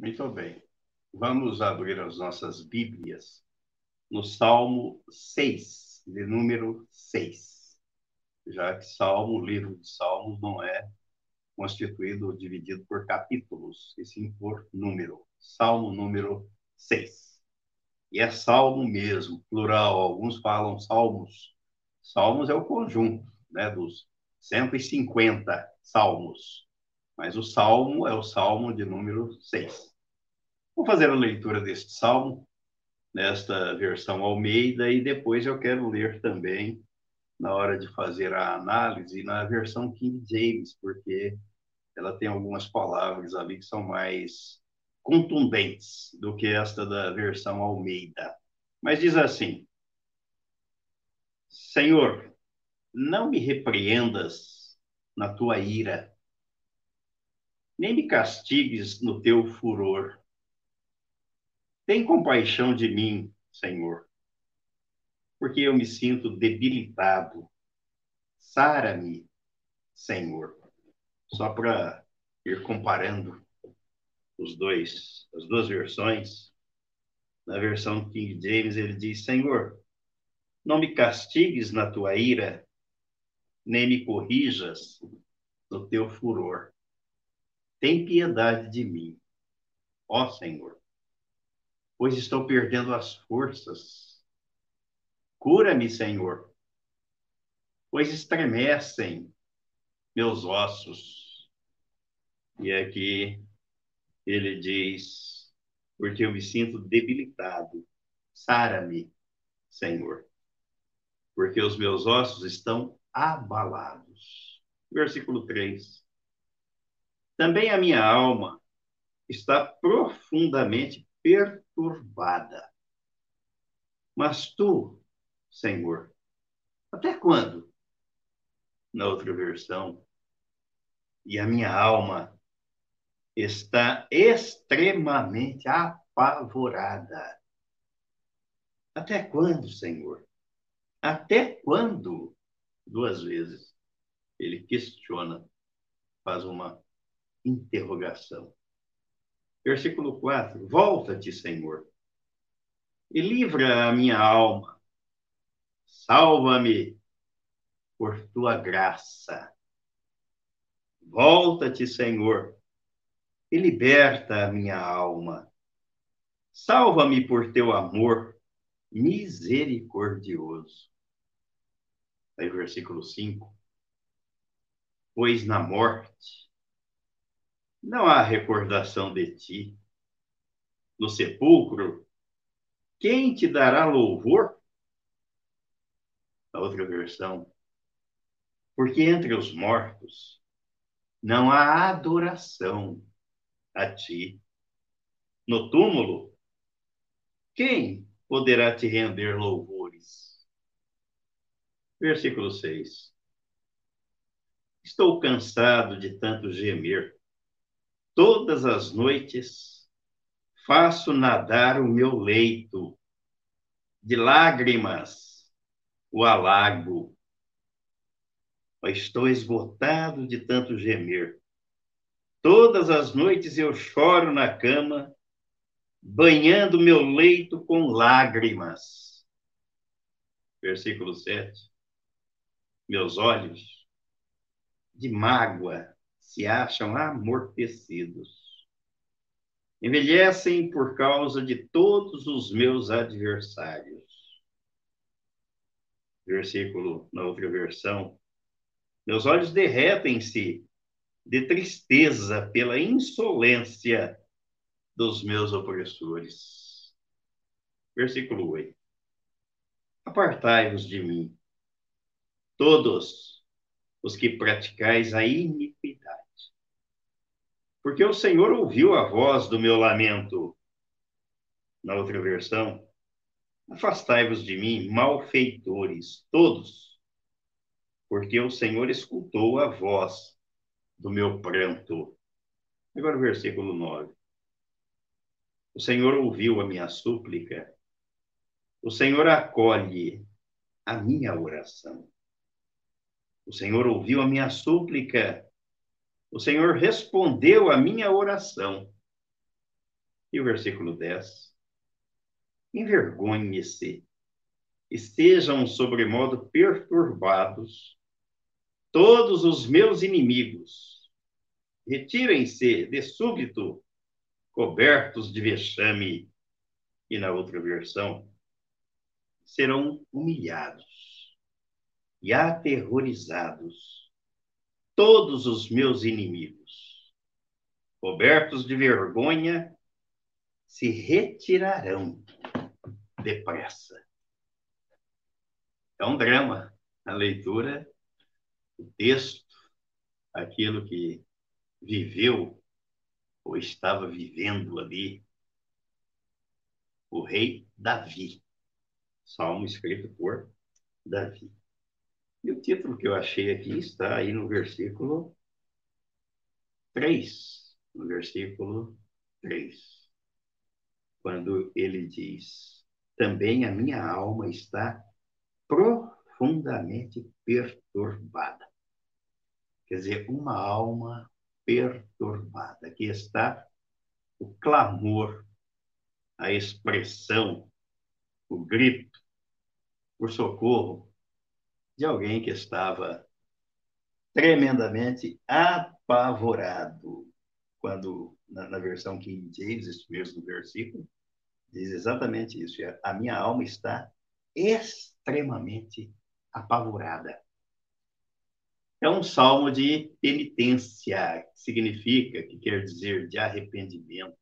Muito bem. Vamos abrir as nossas Bíblias no Salmo 6, de número 6. Já que Salmo, o livro de Salmos, não é constituído ou dividido por capítulos, e sim por número. Salmo número 6. E é salmo mesmo, plural. Alguns falam salmos. Salmos é o conjunto né, dos 150 salmos. Mas o salmo é o salmo de número 6. Vou fazer a leitura deste salmo, nesta versão Almeida, e depois eu quero ler também, na hora de fazer a análise, na versão King James, porque ela tem algumas palavras ali que são mais contundentes do que esta da versão Almeida. Mas diz assim: Senhor, não me repreendas na tua ira, nem me castigues no teu furor tem compaixão de mim, Senhor, porque eu me sinto debilitado. Sara-me, Senhor. Só para ir comparando os dois, as duas versões. Na versão King James ele diz: Senhor, não me castigues na tua ira, nem me corrijas no teu furor. Tem piedade de mim, ó Senhor pois estou perdendo as forças. Cura-me, Senhor, pois estremecem meus ossos. E aqui ele diz: porque eu me sinto debilitado. Sara-me, Senhor, porque os meus ossos estão abalados. Versículo 3. Também a minha alma está profundamente perturbada. Mas tu, Senhor, até quando? Na outra versão, e a minha alma está extremamente apavorada. Até quando, Senhor? Até quando? Duas vezes. Ele questiona, faz uma interrogação. Versículo 4: Volta-te, Senhor, e livra a minha alma. Salva-me por tua graça. Volta-te, Senhor, e liberta a minha alma. Salva-me por teu amor misericordioso. Aí, versículo 5. Pois na morte não há recordação de ti. No sepulcro, quem te dará louvor? A outra versão. Porque entre os mortos não há adoração a ti. No túmulo, quem poderá te render louvores? Versículo 6. Estou cansado de tanto gemer Todas as noites faço nadar o meu leito de lágrimas, o alago. Estou esgotado de tanto gemer. Todas as noites eu choro na cama, banhando meu leito com lágrimas. Versículo 7. Meus olhos de mágoa se acham amortecidos. Envelhecem por causa de todos os meus adversários. Versículo na outra versão. Meus olhos derretem-se de tristeza pela insolência dos meus opressores. Versículo 8. Apartai-vos de mim, todos os que praticais a iniquidade porque o Senhor ouviu a voz do meu lamento. Na outra versão, afastai-vos de mim, malfeitores, todos, porque o Senhor escutou a voz do meu pranto. Agora o versículo 9. O Senhor ouviu a minha súplica, o Senhor acolhe a minha oração. O Senhor ouviu a minha súplica o Senhor respondeu a minha oração. E o versículo 10. Envergonhe-se, estejam sobremodo perturbados todos os meus inimigos. Retirem-se de súbito, cobertos de vexame. E na outra versão, serão humilhados e aterrorizados todos os meus inimigos. Cobertos de vergonha, se retirarão depressa. É um drama a leitura, o texto, aquilo que viveu ou estava vivendo ali o rei Davi. Salmo escrito por Davi. E o título que eu achei aqui está aí no versículo 3. No versículo 3. Quando ele diz: Também a minha alma está profundamente perturbada. Quer dizer, uma alma perturbada. Aqui está o clamor, a expressão, o grito por socorro de alguém que estava tremendamente apavorado. Quando, na, na versão King James, esse mesmo versículo, diz exatamente isso. A minha alma está extremamente apavorada. É um salmo de penitência, que significa, que quer dizer de arrependimento,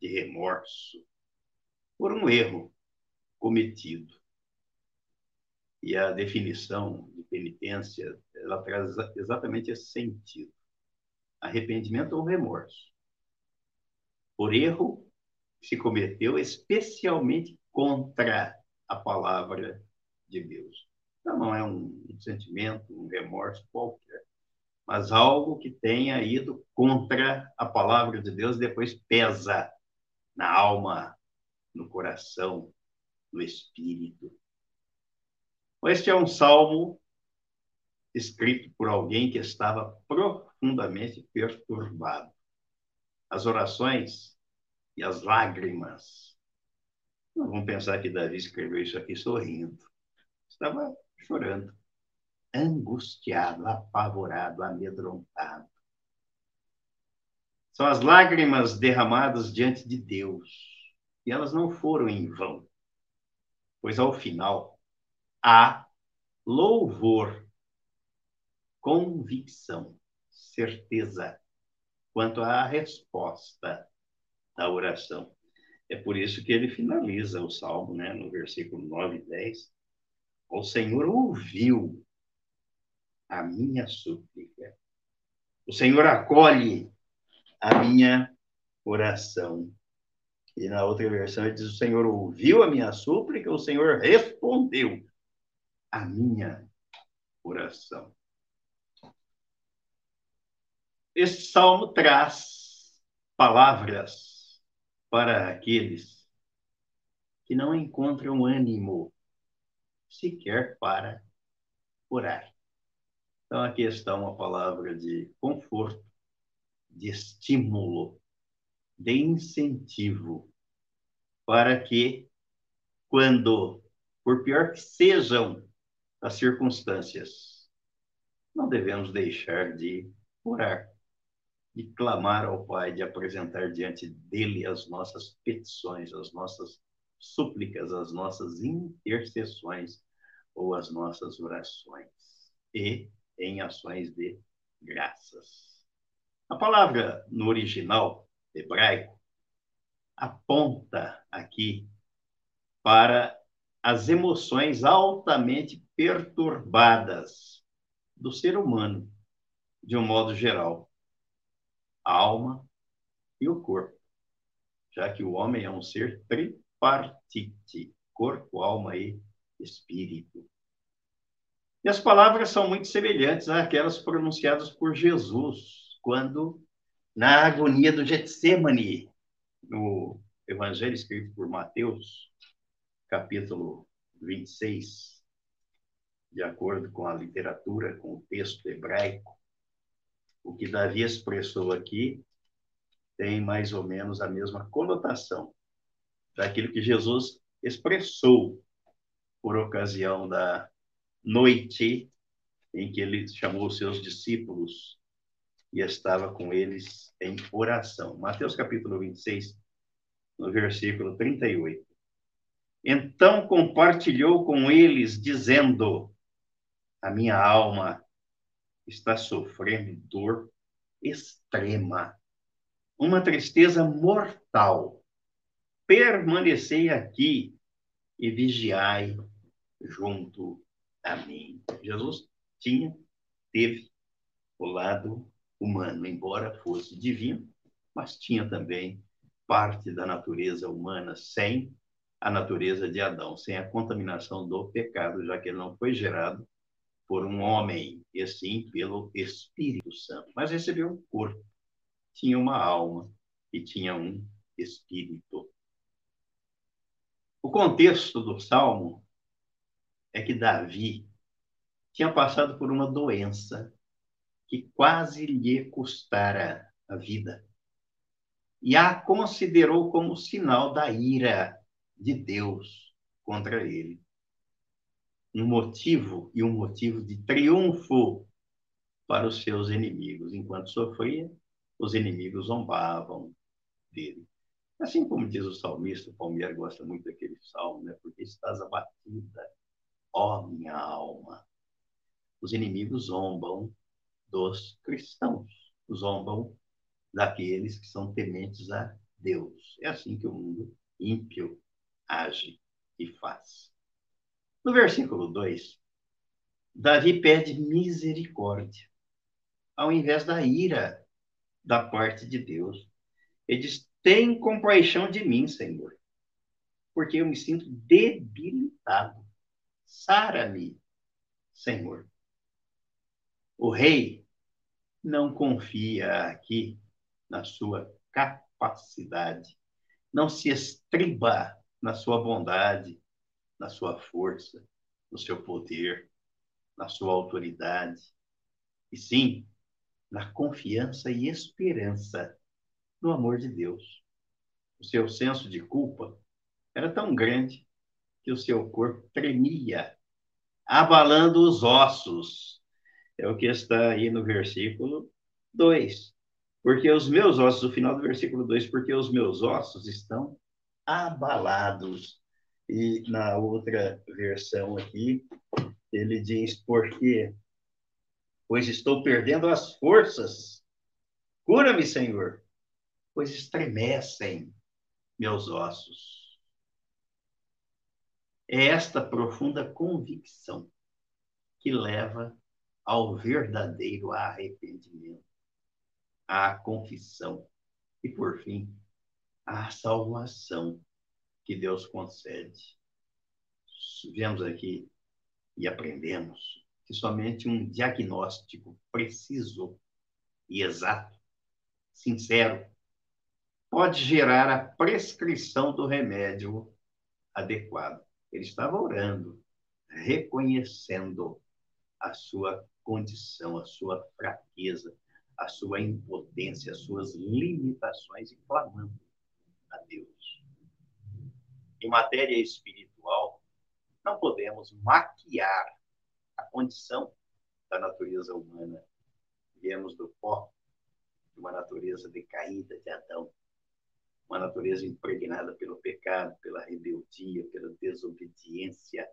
de remorso, por um erro cometido. E a definição de penitência, ela traz exatamente esse sentido. Arrependimento ou remorso. Por erro que se cometeu especialmente contra a palavra de Deus. Então, não é um, um sentimento, um remorso qualquer, mas algo que tenha ido contra a palavra de Deus, depois pesa na alma, no coração, no espírito. Este é um salmo escrito por alguém que estava profundamente perturbado. As orações e as lágrimas. Não vamos pensar que Davi escreveu isso aqui sorrindo. Estava chorando, angustiado, apavorado, amedrontado. São as lágrimas derramadas diante de Deus e elas não foram em vão, pois ao final há louvor, convicção, certeza quanto à resposta da oração. É por isso que ele finaliza o salmo, né, no versículo 9 e 10. O Senhor ouviu a minha súplica. O Senhor acolhe a minha oração. E na outra versão ele diz: O Senhor ouviu a minha súplica, o Senhor respondeu a minha oração. Este salmo traz palavras para aqueles que não encontram ânimo sequer para orar. Então, aqui está uma palavra de conforto, de estímulo, de incentivo para que, quando, por pior que sejam as circunstâncias, não devemos deixar de orar, de clamar ao Pai, de apresentar diante dele as nossas petições, as nossas súplicas, as nossas intercessões ou as nossas orações e em ações de graças. A palavra no original hebraico aponta aqui para as emoções altamente perturbadas do ser humano, de um modo geral, a alma e o corpo, já que o homem é um ser tripartite, corpo, alma e espírito. E as palavras são muito semelhantes àquelas pronunciadas por Jesus quando na agonia do Getsemane, no Evangelho escrito por Mateus, capítulo 26, de acordo com a literatura, com o texto hebraico, o que Davi expressou aqui tem mais ou menos a mesma conotação daquilo que Jesus expressou por ocasião da noite em que ele chamou os seus discípulos e estava com eles em oração. Mateus capítulo 26, no versículo 38. Então compartilhou com eles, dizendo: A minha alma está sofrendo dor extrema, uma tristeza mortal. Permanecei aqui e vigiai junto a mim. Jesus tinha, teve o lado humano, embora fosse divino, mas tinha também parte da natureza humana sem a natureza de Adão, sem a contaminação do pecado, já que ele não foi gerado por um homem, e sim pelo Espírito Santo. Mas recebeu um corpo, tinha uma alma e tinha um espírito. O contexto do salmo é que Davi tinha passado por uma doença que quase lhe custara a vida. E a considerou como sinal da ira de Deus contra ele. Um motivo e um motivo de triunfo para os seus inimigos. Enquanto sofria, os inimigos zombavam dele. Assim como diz o salmista, o Palmeiras gosta muito daquele salmo, né? Porque estás abatida, ó minha alma. Os inimigos zombam dos cristãos, zombam daqueles que são tementes a Deus. É assim que o mundo ímpio age e faz. No versículo 2, Davi pede misericórdia, ao invés da ira da parte de Deus. Ele diz: Tem compaixão de mim, Senhor, porque eu me sinto debilitado. Sara-me, Senhor. O rei não confia aqui na sua capacidade, não se estriba na sua bondade, na sua força, no seu poder, na sua autoridade, e sim na confiança e esperança no amor de Deus. O seu senso de culpa era tão grande que o seu corpo tremia, abalando os ossos. É o que está aí no versículo 2. Porque os meus ossos, o final do versículo 2, porque os meus ossos estão abalados. E na outra versão aqui, ele diz: Porque, pois estou perdendo as forças. Cura-me, Senhor, pois estremecem meus ossos. É esta profunda convicção que leva ao verdadeiro arrependimento, à confissão e, por fim, a salvação que Deus concede. Vemos aqui e aprendemos que somente um diagnóstico preciso e exato, sincero, pode gerar a prescrição do remédio adequado. Ele estava orando, reconhecendo a sua condição, a sua fraqueza, a sua impotência, as suas limitações e clamando a Deus. Em matéria espiritual, não podemos maquiar a condição da natureza humana. Viemos do pó, de uma natureza decaída de Adão, uma natureza impregnada pelo pecado, pela rebeldia, pela desobediência,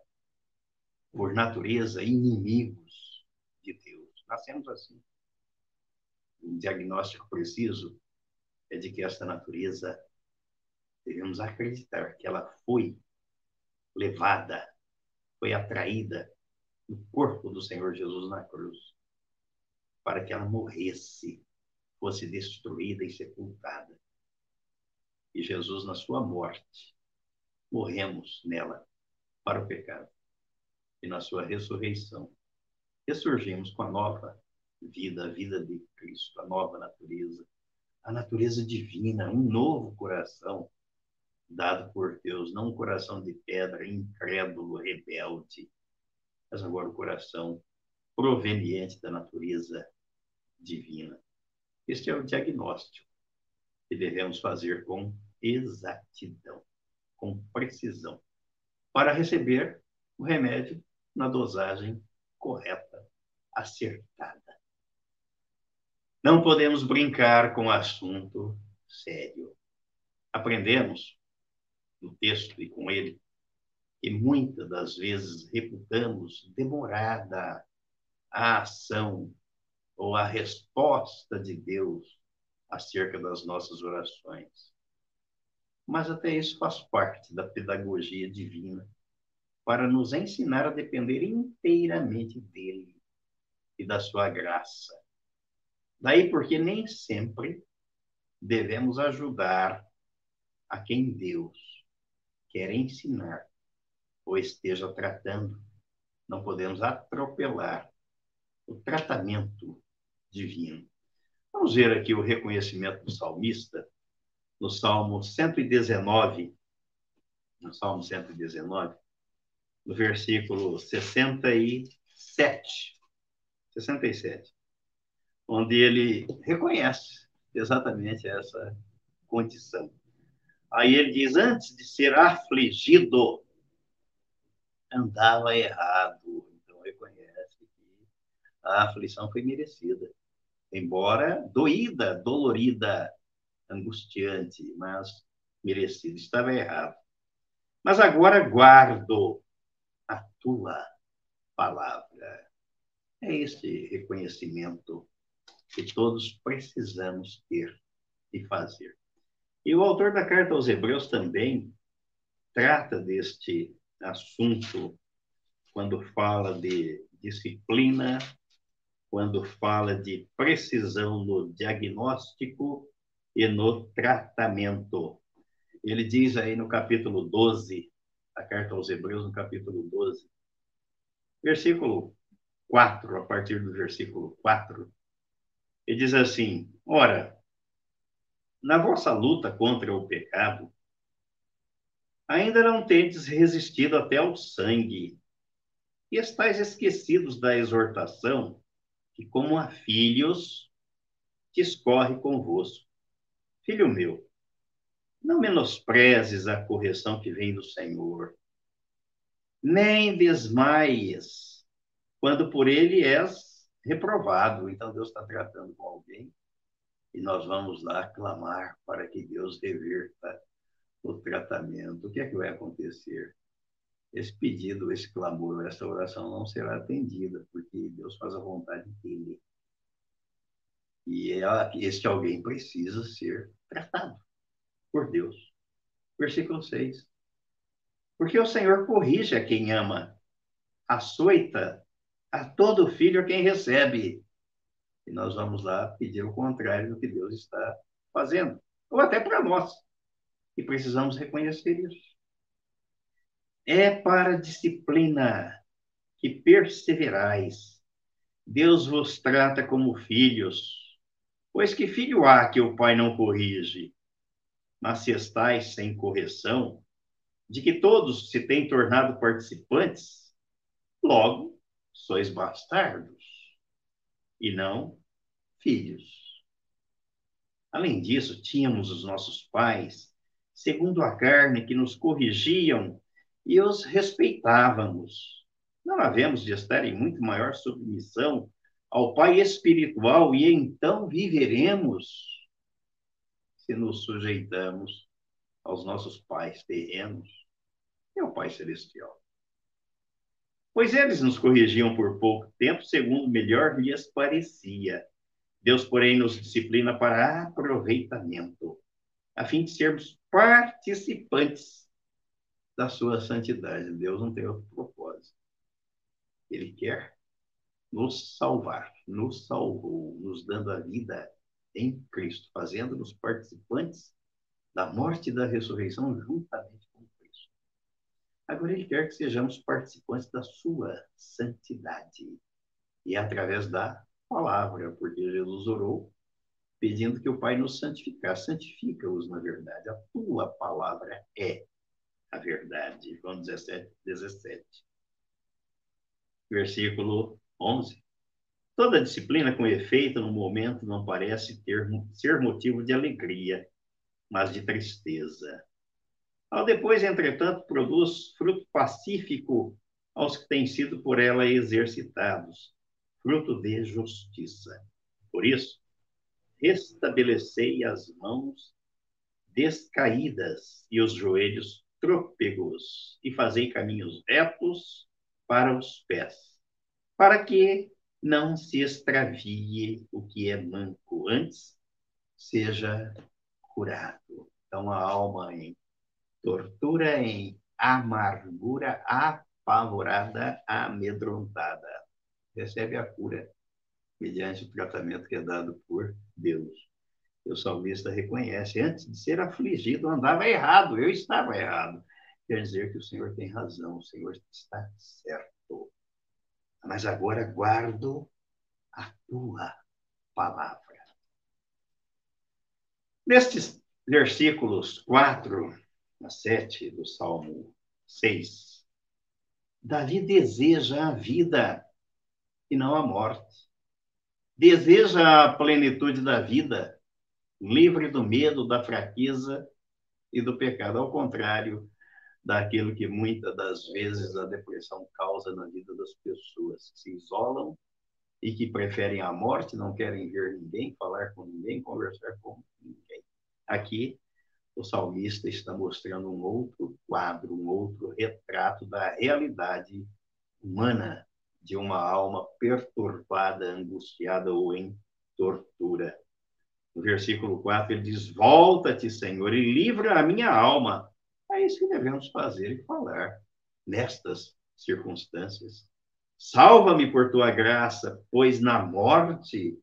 por natureza inimigos de Deus. Nascemos assim. Um diagnóstico preciso é de que esta natureza devemos acreditar que ela foi levada, foi atraída no corpo do Senhor Jesus na cruz, para que ela morresse, fosse destruída e sepultada. E Jesus, na sua morte, morremos nela para o pecado. E na sua ressurreição, ressurgimos com a nova vida, a vida de Cristo, a nova natureza, a natureza divina, um novo coração dado por Deus, não um coração de pedra, incrédulo, rebelde, mas agora o coração proveniente da natureza divina. Este é o diagnóstico. que devemos fazer com exatidão, com precisão, para receber o remédio na dosagem correta, acertada. Não podemos brincar com o assunto sério. Aprendemos no texto e com ele que muitas das vezes reputamos demorada a ação ou a resposta de Deus acerca das nossas orações. Mas até isso faz parte da pedagogia divina para nos ensinar a depender inteiramente dele e da sua graça. Daí porque nem sempre devemos ajudar a quem Deus quer ensinar ou esteja tratando. Não podemos atropelar o tratamento divino. Vamos ver aqui o reconhecimento do salmista no Salmo 119, no Salmo 119, no versículo 67, 67, onde ele reconhece exatamente essa condição. Aí ele diz: antes de ser afligido, andava errado. Então reconhece que a aflição foi merecida, embora doída, dolorida, angustiante, mas merecida. Estava errado. Mas agora guardo a tua palavra. É esse reconhecimento que todos precisamos ter e fazer. E o autor da carta aos Hebreus também trata deste assunto quando fala de disciplina, quando fala de precisão no diagnóstico e no tratamento. Ele diz aí no capítulo 12, a carta aos Hebreus, no capítulo 12, versículo 4, a partir do versículo 4, ele diz assim: Ora, na vossa luta contra o pecado, ainda não tendes resistido até ao sangue, e estáis esquecidos da exortação que, como a filhos, discorre convosco. Filho meu, não menosprezes a correção que vem do Senhor, nem desmaies quando por ele és reprovado. Então Deus está tratando com alguém e nós vamos lá clamar para que Deus reverta o tratamento. O que é que vai acontecer? Esse pedido, esse clamor, essa oração não será atendida, porque Deus faz a vontade dele. E este alguém precisa ser tratado por Deus. Versículo 6. Porque o Senhor corrige a quem ama, açoita a todo filho a quem recebe. E nós vamos lá pedir o contrário do que Deus está fazendo. Ou até para nós. E precisamos reconhecer isso. É para a disciplina que perseverais. Deus vos trata como filhos. Pois que filho há que o pai não corrige? Mas se estáis sem correção, de que todos se têm tornado participantes, logo sois bastardos e não filhos. Além disso, tínhamos os nossos pais, segundo a carne, que nos corrigiam e os respeitávamos. Não havemos de estar em muito maior submissão ao Pai espiritual e então viveremos se nos sujeitamos aos nossos pais terrenos e ao Pai celestial. Pois eles nos corrigiam por pouco tempo, segundo melhor lhes parecia. Deus, porém, nos disciplina para aproveitamento, a fim de sermos participantes da sua santidade. Deus não tem outro propósito. Ele quer nos salvar, nos salvou, nos dando a vida em Cristo, fazendo-nos participantes da morte e da ressurreição juntamente Agora ele quer que sejamos participantes da sua santidade. E é através da palavra, porque Jesus orou pedindo que o Pai nos santificasse. Santifica-os na verdade. A tua palavra é a verdade. João 17, 17. Versículo 11. Toda disciplina com efeito no momento não parece ter ser motivo de alegria, mas de tristeza. Ao depois, entretanto, produz fruto pacífico aos que têm sido por ela exercitados, fruto de justiça. Por isso, restabelecei as mãos descaídas e os joelhos trôpegos, e fazei caminhos retos para os pés, para que não se extravie o que é manco, antes seja curado. Então, a alma em tortura, em amargura, apavorada, amedrontada, recebe a cura mediante o tratamento que é dado por Deus. O salmista reconhece, antes de ser afligido, andava errado, eu estava errado. Quer dizer que o Senhor tem razão, o Senhor está certo. Mas agora guardo a tua palavra. Nestes versículos 4 a 7 do Salmo 6, Davi deseja a vida e não a morte. Deseja a plenitude da vida, livre do medo, da fraqueza e do pecado. Ao contrário daquilo que muitas das vezes a depressão causa na vida das pessoas, que se isolam e que preferem a morte, não querem ver ninguém, falar com ninguém, conversar com ninguém. Aqui, o salmista está mostrando um outro quadro, um outro retrato da realidade humana de uma alma perturbada, angustiada ou em tortura. No versículo 4, ele diz: Volta-te, Senhor, e livra a minha alma. É isso que devemos fazer e falar nestas circunstâncias. Salva-me por tua graça, pois na morte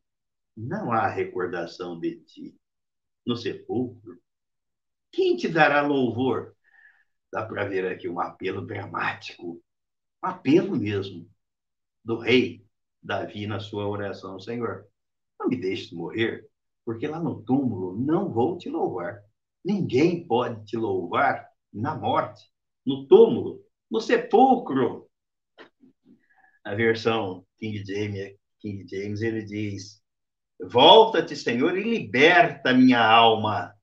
não há recordação de ti. No sepulcro, quem te dará louvor? Dá para ver aqui um apelo dramático, um apelo mesmo do rei Davi na sua oração, Senhor, não me deixes morrer, porque lá no túmulo não vou te louvar. Ninguém pode te louvar na morte, no túmulo, no sepulcro. A versão King James, King James ele diz: Volta-te, Senhor, e liberta minha alma.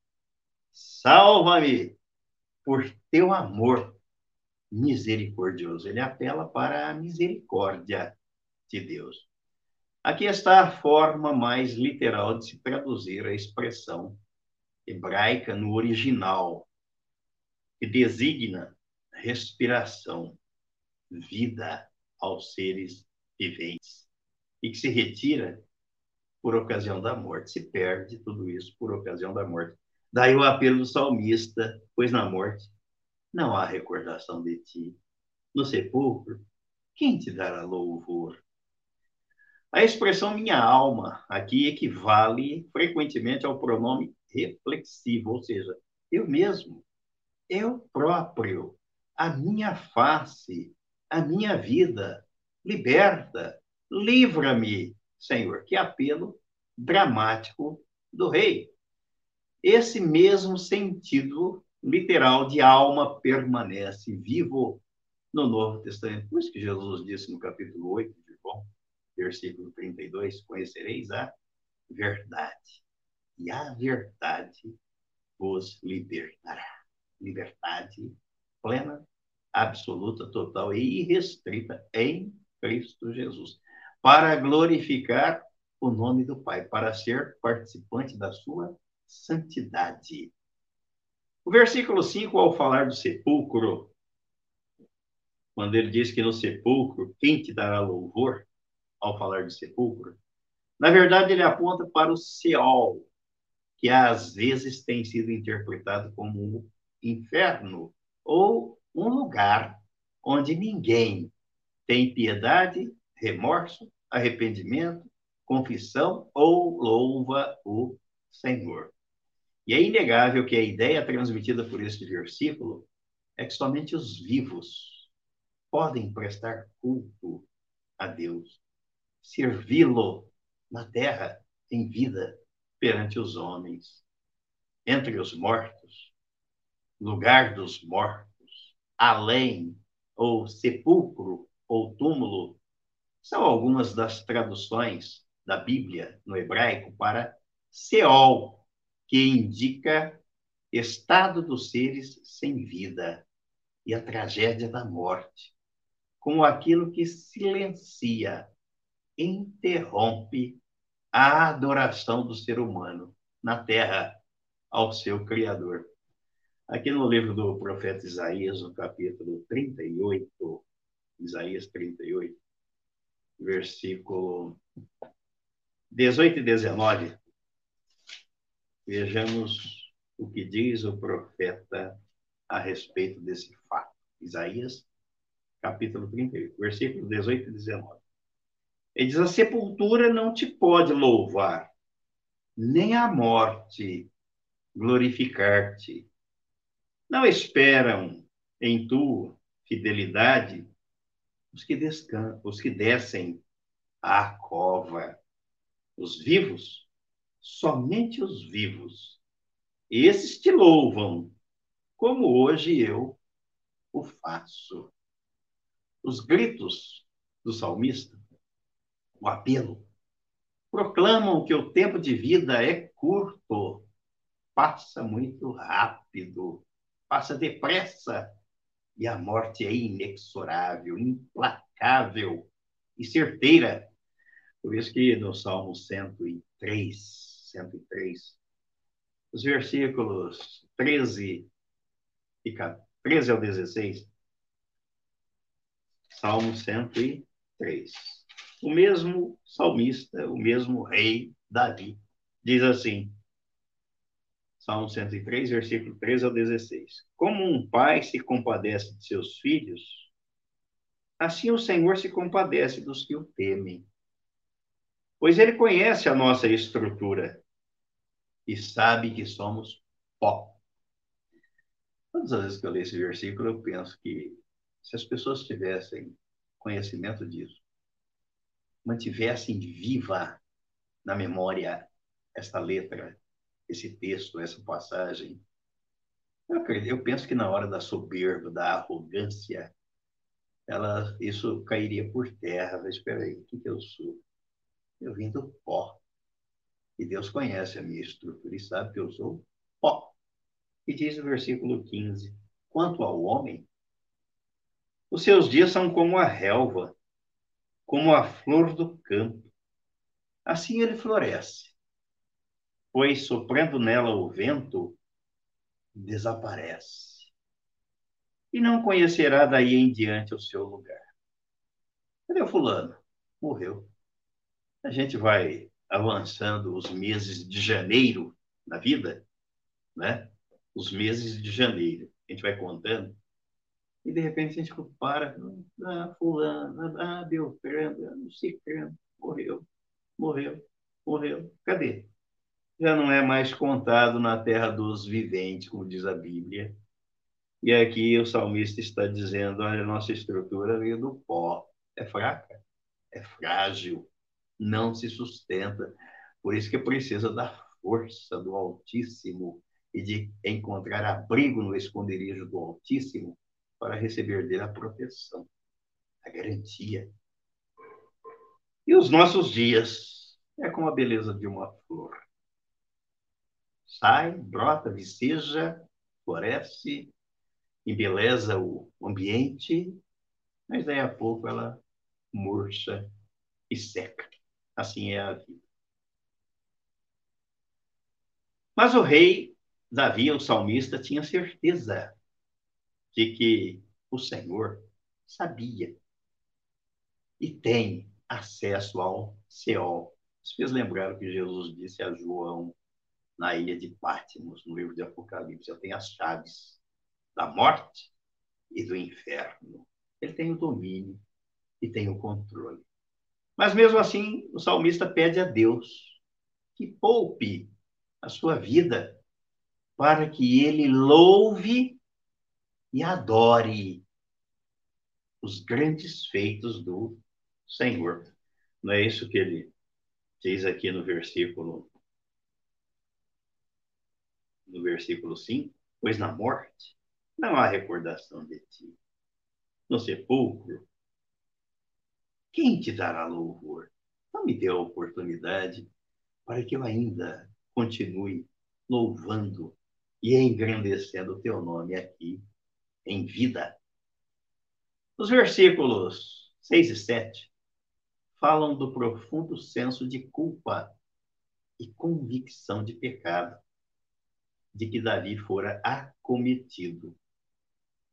Salva-me por teu amor misericordioso. Ele apela para a misericórdia de Deus. Aqui está a forma mais literal de se traduzir a expressão hebraica no original, que designa respiração, vida aos seres viventes, e que se retira por ocasião da morte, se perde tudo isso por ocasião da morte. Daí o apelo do salmista, pois na morte não há recordação de ti. No sepulcro, quem te dará louvor? A expressão minha alma aqui equivale frequentemente ao pronome reflexivo, ou seja, eu mesmo, eu próprio, a minha face, a minha vida, liberta, livra-me, Senhor. Que apelo dramático do rei. Esse mesmo sentido literal de alma permanece vivo no Novo Testamento. Por isso que Jesus disse no capítulo 8 de João, versículo 32, conhecereis a verdade, e a verdade vos libertará. Liberdade plena, absoluta, total e irrestrita em Cristo Jesus, para glorificar o nome do Pai, para ser participante da sua santidade. O versículo 5, ao falar do sepulcro, quando ele diz que no sepulcro, quem te dará louvor, ao falar do sepulcro, na verdade ele aponta para o Seol, que às vezes tem sido interpretado como um inferno ou um lugar onde ninguém tem piedade, remorso, arrependimento, confissão ou louva o Senhor. E é inegável que a ideia transmitida por este versículo é que somente os vivos podem prestar culto a Deus, servi-lo na terra em vida perante os homens. Entre os mortos, lugar dos mortos, além, ou sepulcro, ou túmulo, são algumas das traduções da Bíblia no hebraico para Seol, que indica estado dos seres sem vida e a tragédia da morte, como aquilo que silencia, interrompe a adoração do ser humano na terra ao seu Criador. Aqui no livro do profeta Isaías, no capítulo 38, Isaías 38, versículo 18 e 19, vejamos o que diz o profeta a respeito desse fato. Isaías, capítulo 38, versículo 18 e 19. Ele diz: A sepultura não te pode louvar, nem a morte glorificar-te. Não esperam em tua fidelidade os que, descan os que descem à cova. Os vivos, somente os vivos. Esses te louvam, como hoje eu o faço. Os gritos do salmista, o apelo, proclamam que o tempo de vida é curto, passa muito rápido, passa depressa, e a morte é inexorável, implacável e certeira. Por isso que no Salmo 103, 103, os versículos 13 e 13 ao 16, Salmo 103. O mesmo salmista, o mesmo rei Davi, diz assim: Salmo 103, versículo 13 ao 16. Como um pai se compadece de seus filhos, assim o Senhor se compadece dos que o temem. Pois ele conhece a nossa estrutura e sabe que somos pó. Todas as vezes que eu leio esse versículo, eu penso que se as pessoas tivessem conhecimento disso, mantivessem viva na memória esta letra esse texto, essa passagem. Eu, acredito, eu penso que na hora da soberba, da arrogância, ela, isso cairia por terra. Mas espera aí, o que, que eu sou? Eu vim do pó. E Deus conhece a minha estrutura e sabe que eu sou pó. E diz no versículo 15: Quanto ao homem, os seus dias são como a relva, como a flor do campo. Assim ele floresce pois soprando nela o vento, desaparece. E não conhecerá daí em diante o seu lugar. Cadê o fulano? Morreu. A gente vai avançando os meses de janeiro na vida, né? Os meses de janeiro. A gente vai contando. E de repente a gente para, ah, fulano, ah, Beltrano, não sei quem, morreu, morreu, morreu. Cadê? já não é mais contado na terra dos viventes, como diz a Bíblia. E aqui o salmista está dizendo: a nossa estrutura veio do pó, é fraca, é frágil, não se sustenta. Por isso que precisa da força do Altíssimo e de encontrar abrigo no esconderijo do Altíssimo para receber dele a proteção, a garantia. E os nossos dias é como a beleza de uma flor sai, brota, viceja, floresce, embeleza o ambiente, mas daí a pouco ela murcha e seca. Assim é a vida. Mas o rei Davi, o salmista, tinha certeza de que o Senhor sabia e tem acesso ao céu. Vocês lembraram que Jesus disse a João na ilha de Patmos, no livro de Apocalipse. Ele tem as chaves da morte e do inferno. Ele tem o domínio e tem o controle. Mas mesmo assim, o salmista pede a Deus que poupe a sua vida para que ele louve e adore os grandes feitos do Senhor. Não é isso que ele diz aqui no versículo no versículo 5, pois na morte não há recordação de ti. No sepulcro, quem te dará louvor? Não me dê a oportunidade para que eu ainda continue louvando e engrandecendo o teu nome aqui em vida. Os versículos 6 e 7 falam do profundo senso de culpa e convicção de pecado de que Davi fora acometido.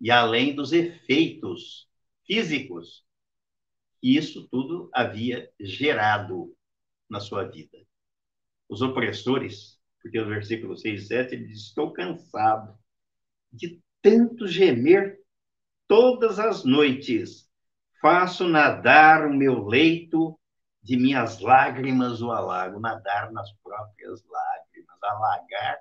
E além dos efeitos físicos que isso tudo havia gerado na sua vida. Os opressores, porque o versículo 6 e 7 ele diz: Estou cansado de tanto gemer todas as noites. Faço nadar o meu leito de minhas lágrimas o alago, nadar nas próprias lágrimas, alagar,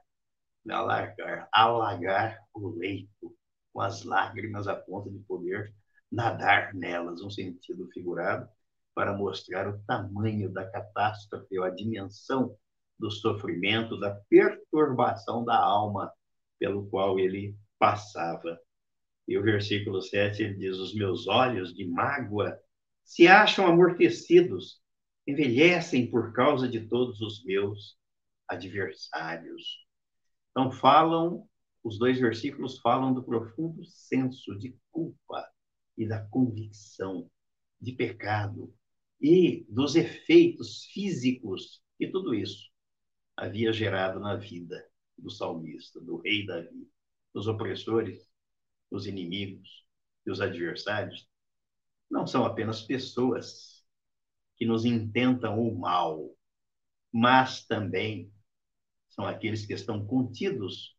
alagar, alagar o leito com as lágrimas a ponto de poder nadar nelas, um sentido figurado, para mostrar o tamanho da catástrofe ou a dimensão do sofrimento, da perturbação da alma pelo qual ele passava. E o versículo 7 ele diz: Os meus olhos de mágoa se acham amortecidos, envelhecem por causa de todos os meus adversários. Então, falam, os dois versículos falam do profundo senso de culpa e da convicção de pecado e dos efeitos físicos que tudo isso havia gerado na vida do salmista, do rei Davi, dos opressores, dos inimigos e os adversários. Não são apenas pessoas que nos intentam o mal, mas também são aqueles que estão contidos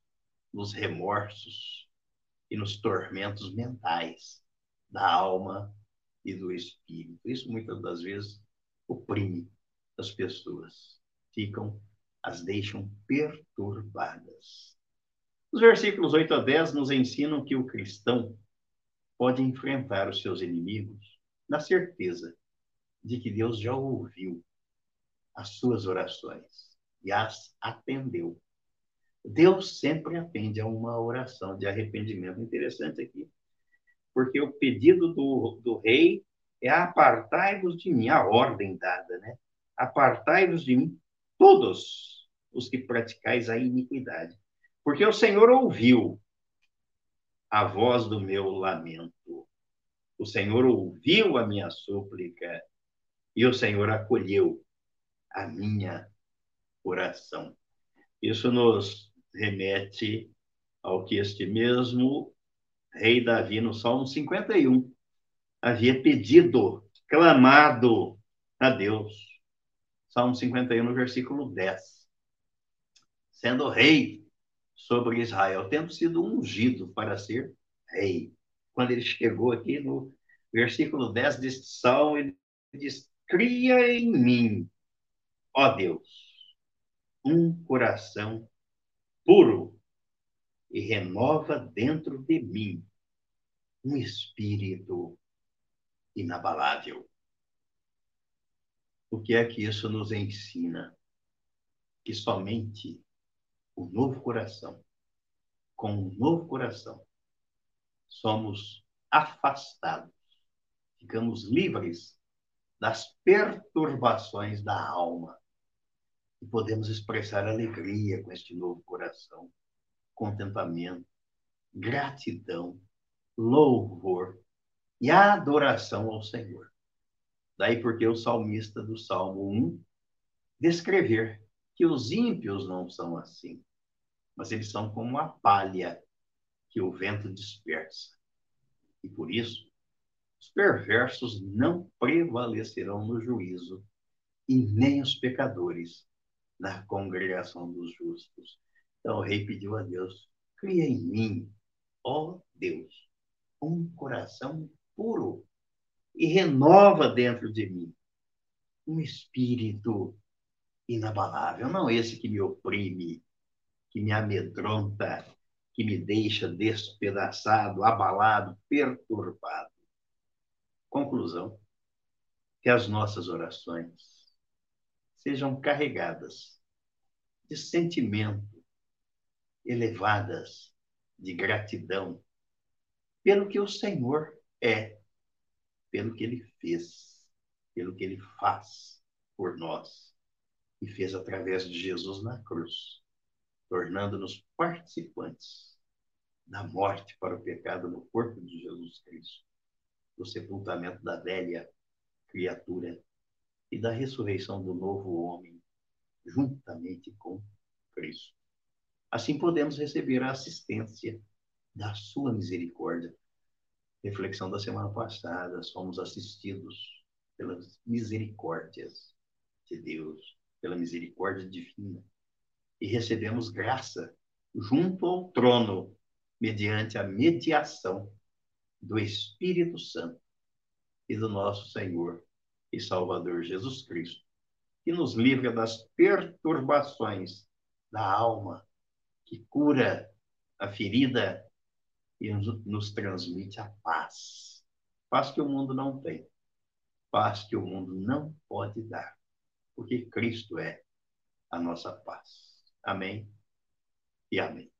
nos remorsos e nos tormentos mentais da alma e do espírito. Isso muitas das vezes oprime as pessoas, ficam, as deixam perturbadas. Os versículos 8 a 10 nos ensinam que o cristão pode enfrentar os seus inimigos na certeza de que Deus já ouviu as suas orações e as atendeu. Deus sempre atende a uma oração de arrependimento. Interessante aqui porque o pedido do, do rei é apartai-vos de mim, a ordem dada, né? Apartai-vos de mim, todos os que praticais a iniquidade. Porque o Senhor ouviu a voz do meu lamento. O Senhor ouviu a minha súplica e o Senhor acolheu a minha oração. Isso nos remete ao que este mesmo rei Davi, no Salmo 51, havia pedido, clamado a Deus. Salmo 51, no versículo 10. Sendo rei sobre Israel, tendo sido ungido para ser rei. Quando ele chegou aqui no versículo 10 deste salmo, ele diz: Cria em mim, ó Deus, um coração puro e renova dentro de mim um espírito inabalável. O que é que isso nos ensina? Que somente o novo coração, com um novo coração, somos afastados, ficamos livres das perturbações da alma e podemos expressar alegria com este novo coração contentamento, gratidão, louvor e adoração ao Senhor. Daí porque o salmista do Salmo 1 descrever que os ímpios não são assim, mas eles são como a palha que o vento dispersa. E por isso, os perversos não prevalecerão no juízo, e nem os pecadores na congregação dos justos. Então o rei pediu a Deus: cria em mim, ó Deus, um coração puro e renova dentro de mim um espírito inabalável, não esse que me oprime, que me amedronta, que me deixa despedaçado, abalado, perturbado. Conclusão: que as nossas orações sejam carregadas de sentimento elevadas de gratidão pelo que o Senhor é, pelo que ele fez, pelo que ele faz por nós e fez através de Jesus na cruz, tornando-nos participantes da morte para o pecado no corpo de Jesus Cristo, do sepultamento da velha criatura e da ressurreição do novo homem, juntamente com Cristo. Assim podemos receber a assistência da sua misericórdia. Reflexão da semana passada, somos assistidos pelas misericórdias de Deus, pela misericórdia divina, e recebemos graça junto ao trono, mediante a mediação do Espírito Santo e do nosso Senhor e Salvador Jesus Cristo, que nos livra das perturbações da alma, que cura a ferida e nos transmite a paz. Paz que o mundo não tem, paz que o mundo não pode dar, porque Cristo é a nossa paz. Amém e amém.